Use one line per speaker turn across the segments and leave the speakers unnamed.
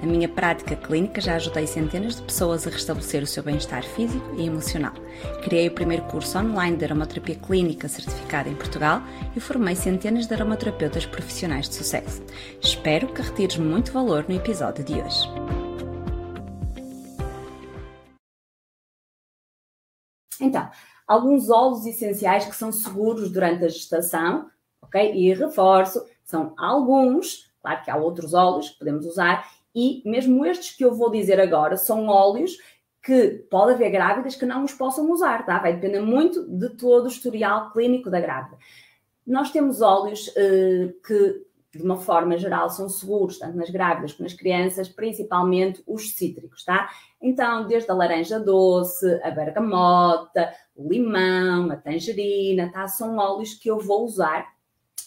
Na minha prática clínica já ajudei centenas de pessoas a restabelecer o seu bem-estar físico e emocional. Criei o primeiro curso online de aromaterapia clínica certificado em Portugal e formei centenas de aromaterapeutas profissionais de sucesso. Espero que retires muito valor no episódio de hoje. Então, alguns óleos essenciais que são seguros durante a gestação, ok? E reforço, são alguns, claro que há outros óleos que podemos usar, e mesmo estes que eu vou dizer agora são óleos que pode haver grávidas que não os possam usar, tá? Vai depender muito de todo o historial clínico da grávida. Nós temos óleos uh, que, de uma forma geral, são seguros, tanto nas grávidas como nas crianças, principalmente os cítricos, tá? Então, desde a laranja doce, a bergamota, o limão, a tangerina, tá? São óleos que eu vou usar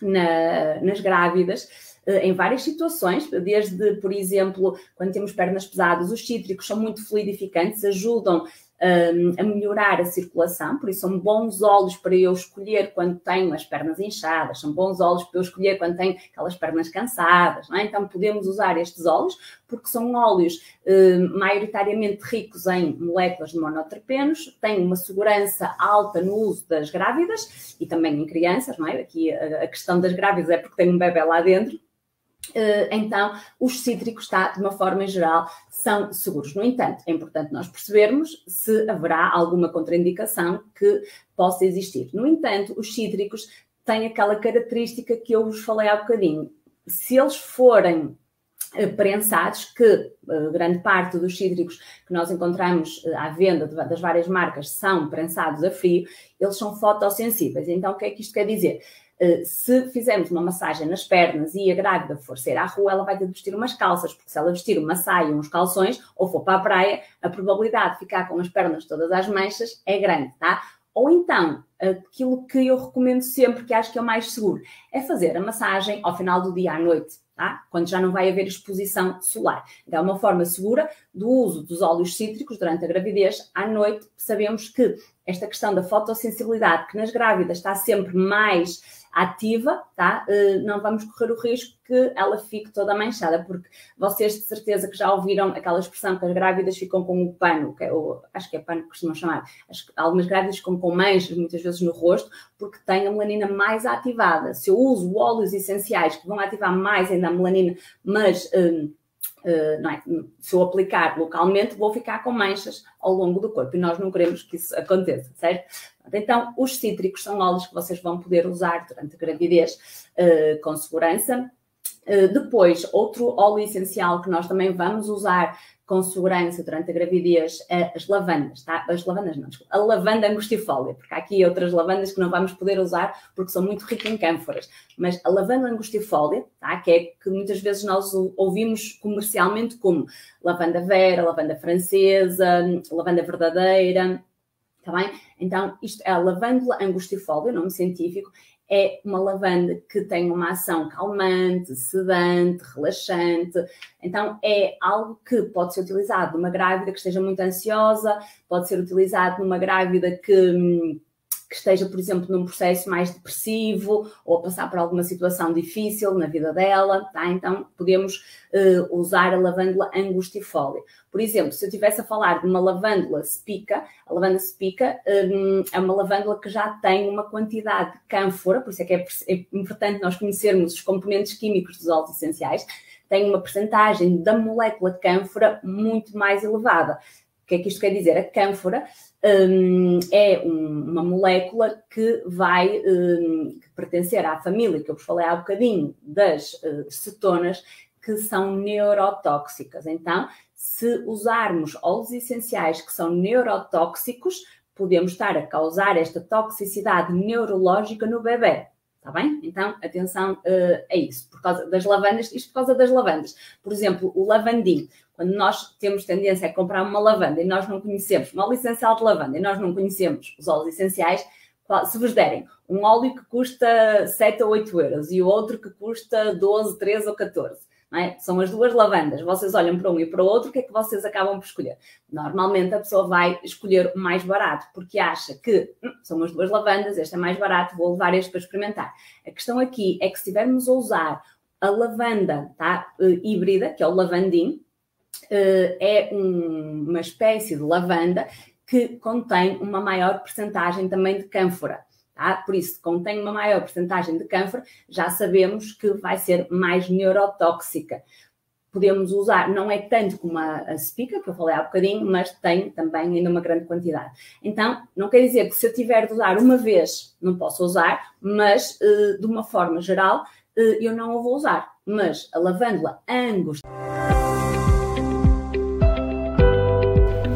na, nas grávidas eh, em várias situações, desde, por exemplo, quando temos pernas pesadas, os cítricos são muito fluidificantes, ajudam um, a melhorar a circulação, por isso são bons óleos para eu escolher quando tenho as pernas inchadas, são bons óleos para eu escolher quando tenho aquelas pernas cansadas, é? então podemos usar estes óleos porque são óleos uh, maioritariamente ricos em moléculas de monoterpenos, têm uma segurança alta no uso das grávidas e também em crianças, não é? Aqui a, a questão das grávidas é porque tem um bebê lá dentro, eh, então, os cítricos, tá, de uma forma geral, são seguros. No entanto, é importante nós percebermos se haverá alguma contraindicação que possa existir. No entanto, os cítricos têm aquela característica que eu vos falei há bocadinho. Se eles forem eh, prensados, que uh, grande parte dos cítricos que nós encontramos uh, à venda das várias marcas são prensados a frio, eles são fotossensíveis. Então, o que é que isto quer dizer? Eh, se fizermos uma massagem nas pernas e a grávida for sair à rua, ela vai ter de vestir umas calças, porque se ela vestir uma saia e uns calções, ou for para a praia, a probabilidade de ficar com as pernas todas às manchas é grande, tá? Ou então, aquilo que eu recomendo sempre, que acho que é o mais seguro, é fazer a massagem ao final do dia à noite, tá? Quando já não vai haver exposição solar. Então, é uma forma segura do uso dos óleos cítricos durante a gravidez. À noite, sabemos que esta questão da fotossensibilidade, que nas grávidas está sempre mais ativa, tá? Uh, não vamos correr o risco que ela fique toda manchada, porque vocês de certeza que já ouviram aquela expressão que as grávidas ficam com o pano, que é o, acho que é pano que costumam chamar, algumas grávidas ficam com manchas muitas vezes no rosto, porque têm a melanina mais ativada. Se eu uso óleos essenciais que vão ativar mais ainda a melanina, mas uh, é? se eu aplicar localmente, vou ficar com manchas ao longo do corpo e nós não queremos que isso aconteça, certo? Então, os cítricos são óleos que vocês vão poder usar durante a gravidez uh, com segurança. Uh, depois, outro óleo essencial que nós também vamos usar com segurança durante a gravidez é as lavandas, tá? As lavandas não, desculpa, a lavanda angustifólia, porque há aqui outras lavandas que não vamos poder usar porque são muito ricas em cânforas. Mas a lavanda angustifólia, tá? Que é que muitas vezes nós ouvimos comercialmente como lavanda vera, lavanda francesa, lavanda verdadeira, tá bem? Então, isto é a lavândula angustifólia, nome científico, é uma lavanda que tem uma ação calmante, sedante, relaxante. Então, é algo que pode ser utilizado numa grávida que esteja muito ansiosa, pode ser utilizado numa grávida que hum, que esteja, por exemplo, num processo mais depressivo ou a passar por alguma situação difícil na vida dela, tá? Então, podemos uh, usar a lavândula angustifólia. Por exemplo, se eu estivesse a falar de uma lavândula spica, a lavanda spica um, é uma lavândula que já tem uma quantidade de cânfora, por isso é que é, é importante nós conhecermos os componentes químicos dos óleos essenciais, tem uma percentagem da molécula cânfora muito mais elevada. O que é que isto quer dizer? A cânfora um, é um, uma molécula que vai um, pertencer à família que eu vos falei há bocadinho das uh, cetonas que são neurotóxicas. Então, se usarmos óleos essenciais que são neurotóxicos, podemos estar a causar esta toxicidade neurológica no bebê. Está bem? Então, atenção uh, a isso, por causa das lavandas, isto por causa das lavandas. Por exemplo, o lavandim. Quando nós temos tendência a comprar uma lavanda e nós não conhecemos, uma essencial de lavanda, e nós não conhecemos os óleos essenciais, se vos derem um óleo que custa 7 ou 8 euros e o outro que custa 12, 13 ou 14, é? São as duas lavandas. Vocês olham para um e para o outro, o que é que vocês acabam por escolher? Normalmente a pessoa vai escolher o mais barato, porque acha que hum, são as duas lavandas, este é mais barato, vou levar este para experimentar. A questão aqui é que se estivermos a usar a lavanda tá, uh, híbrida, que é o lavandim, é um, uma espécie de lavanda que contém uma maior percentagem também de cânfora. Tá? Por isso, contém uma maior porcentagem de câncer, já sabemos que vai ser mais neurotóxica. Podemos usar, não é tanto como a, a spica, que eu falei há bocadinho, mas tem também ainda uma grande quantidade. Então, não quer dizer que se eu tiver de usar uma vez, não posso usar, mas uh, de uma forma geral, uh, eu não o vou usar. Mas a lavândula Angus.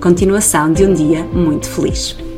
Continuação de um dia muito feliz.